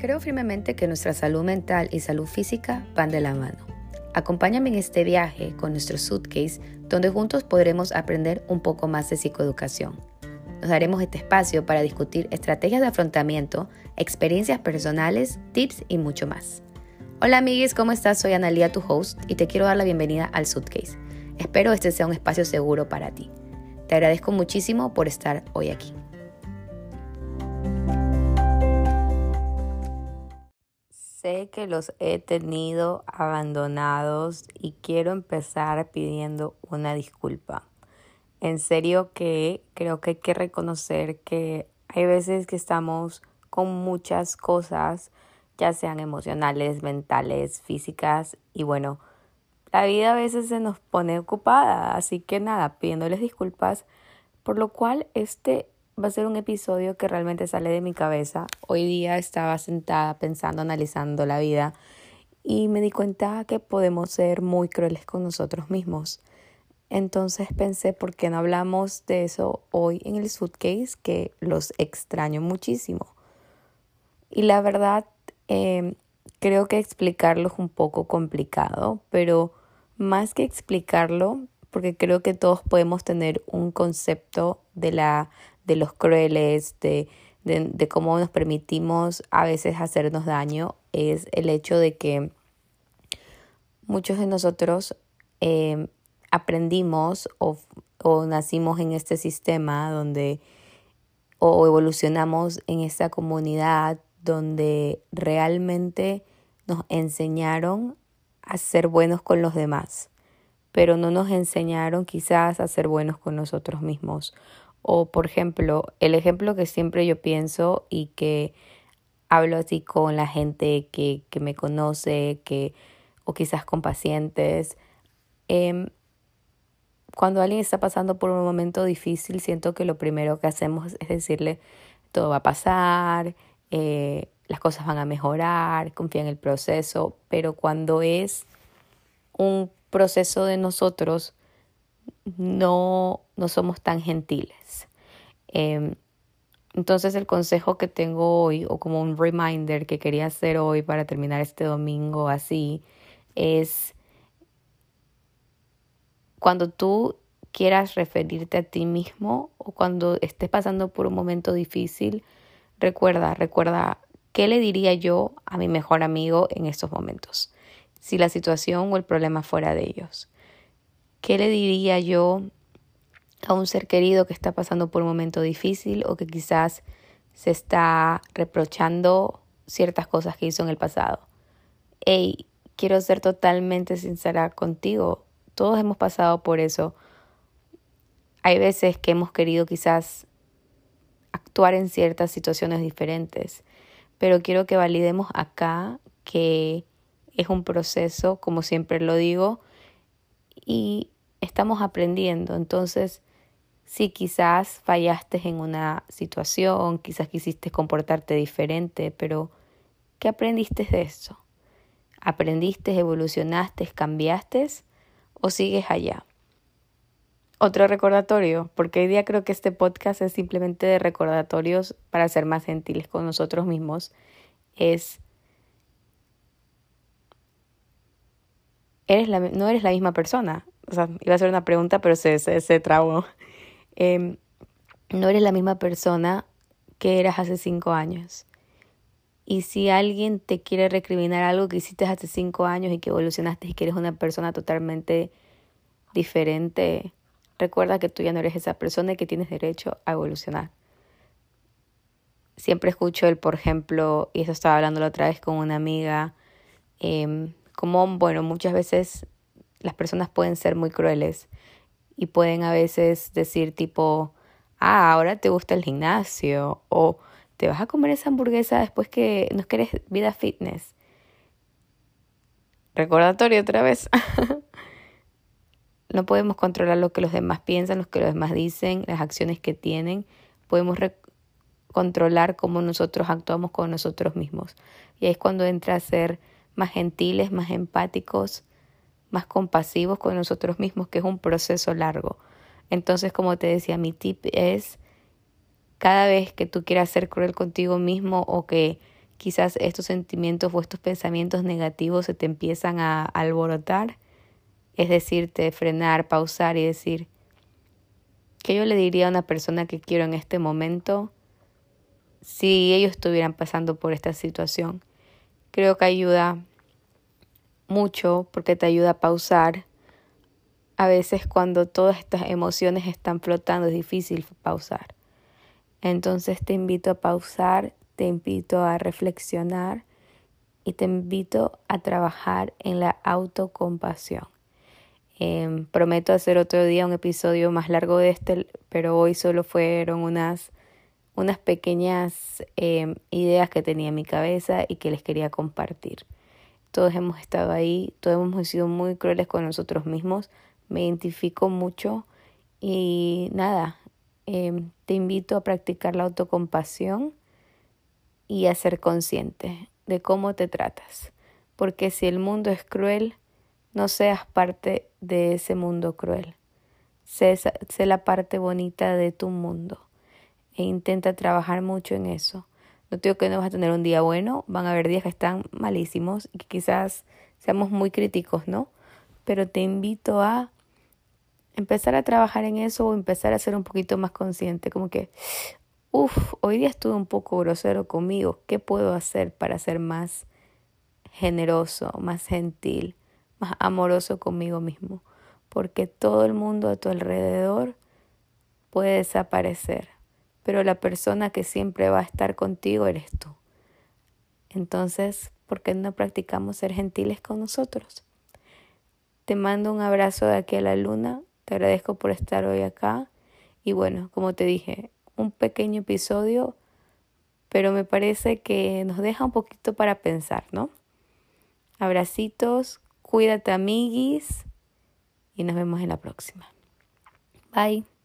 Creo firmemente que nuestra salud mental y salud física van de la mano. Acompáñame en este viaje con nuestro suitcase donde juntos podremos aprender un poco más de psicoeducación. Nos daremos este espacio para discutir estrategias de afrontamiento, experiencias personales, tips y mucho más. Hola amigues, ¿cómo estás? Soy Analia, tu host, y te quiero dar la bienvenida al Suitcase. Espero este sea un espacio seguro para ti. Te agradezco muchísimo por estar hoy aquí. Sé que los he tenido abandonados y quiero empezar pidiendo una disculpa. En serio que creo que hay que reconocer que hay veces que estamos con muchas cosas, ya sean emocionales, mentales, físicas y bueno, la vida a veces se nos pone ocupada, así que nada, pidiéndoles disculpas, por lo cual este va a ser un episodio que realmente sale de mi cabeza. Hoy día estaba sentada pensando, analizando la vida y me di cuenta que podemos ser muy crueles con nosotros mismos. Entonces pensé, ¿por qué no hablamos de eso hoy en el suitcase? Que los extraño muchísimo. Y la verdad, em, creo que explicarlo es un poco complicado, pero más que explicarlo, porque creo que todos podemos tener un concepto de la de los crueles, de, de, cómo nos permitimos a veces hacernos daño, es el hecho de que muchos de nosotros eh, aprendimos o, o, nacimos en este sistema donde o evolucionamos en esta comunidad donde realmente nos enseñaron a ser buenos con los demás, pero no nos enseñaron quizás a ser buenos con nosotros mismos o, por ejemplo, el ejemplo que siempre yo pienso y que hablo así con la gente que, que me conoce, que, o quizás con pacientes. Eh, cuando alguien está pasando por un momento difícil, siento que lo primero que hacemos es decirle, todo va a pasar, eh, las cosas van a mejorar, confía en el proceso, pero cuando es un proceso de nosotros, no, no somos tan gentiles. Em, entonces el consejo que tengo hoy, o como un reminder que quería hacer hoy para terminar este domingo así, es cuando tú quieras referirte a ti mismo o cuando estés pasando por un momento difícil, recuerda, recuerda, ¿qué le diría yo a mi mejor amigo en estos momentos? Si la situación o el problema fuera de ellos. ¿Qué le diría yo a un ser querido que está pasando por un momento difícil o que quizás se está reprochando ciertas cosas que hizo en el pasado? Hey, quiero ser totalmente sincera contigo. Todos hemos pasado por eso. Hay veces que hemos querido quizás actuar en ciertas situaciones diferentes, pero quiero que validemos acá que es un proceso, como siempre lo digo, y estamos aprendiendo. Entonces, si quizás fallaste en una situación, quizás quisiste comportarte diferente, pero ¿qué aprendiste de eso? ¿Aprendiste, evolucionaste, cambiaste o sigues allá? Otro recordatorio, porque hoy día creo que este podcast es simplemente de recordatorios para ser más gentiles con nosotros mismos, es eres la, no eres la misma persona. O sea, iba a ser una pregunta, pero se, se, se trabó. Em, no eres la misma persona que eras hace cinco años. Y si alguien te quiere recriminar algo que hiciste hace cinco años y que evolucionaste y que eres una persona totalmente diferente, recuerda que tú ya no eres esa persona y que tienes derecho a evolucionar. Siempre escucho el, por ejemplo, y eso estaba hablando la otra vez con una amiga, eh, como, bueno, muchas veces las personas pueden ser muy crueles y pueden a veces decir tipo, ah, ahora te gusta el gimnasio o te vas a comer esa hamburguesa después que no quieres vida fitness. Recordatorio otra vez. no podemos controlar lo que los demás piensan, lo que los demás dicen, las acciones que tienen. Podemos controlar cómo nosotros actuamos con nosotros mismos. Y ahí es cuando entra a ser más gentiles, más empáticos, más compasivos con nosotros mismos, que es un proceso largo. Entonces, como te decía, mi tip es cada vez que tú quieras ser cruel contigo mismo o que quizás estos sentimientos o estos pensamientos negativos se te empiezan a alborotar, es decirte, frenar, pausar y decir, ¿qué yo le diría a una persona que quiero en este momento si ellos estuvieran pasando por esta situación? Creo que ayuda mucho porque te ayuda a pausar. A veces cuando todas estas emociones están flotando es difícil pausar. Entonces te invito a pausar, te invito a reflexionar y te invito a trabajar en la autocompasión. Em, prometo hacer otro día un episodio más largo de este, pero hoy solo fueron unas, unas pequeñas em, ideas que tenía en mi cabeza y que les quería compartir. Todos hemos estado ahí, todos hemos sido muy crueles con nosotros mismos. Me identifico mucho y nada, em, te invito a practicar la autocompasión y a ser consciente de cómo te tratas. Porque si el mundo es cruel, no seas parte de ese mundo cruel. Sé, sé la parte bonita de tu mundo e intenta trabajar mucho en eso. No digo que no vas a tener un día bueno, van a haber días que están malísimos y que quizás seamos muy críticos, ¿no? Pero te invito a empezar a trabajar en eso o empezar a ser un poquito más consciente, como que, uff, hoy día estuve un poco grosero conmigo, ¿qué puedo hacer para ser más generoso, más gentil, más amoroso conmigo mismo? Porque todo el mundo a tu alrededor puede desaparecer pero la persona que siempre va a estar contigo eres tú. Entonces, ¿por qué no practicamos ser gentiles con nosotros? Te mando un abrazo de aquí a la luna, te agradezco por estar hoy acá y bueno, como te dije, un pequeño episodio, pero me parece que nos deja un poquito para pensar, ¿no? Abracitos, cuídate amiguis y nos vemos en la próxima. Bye.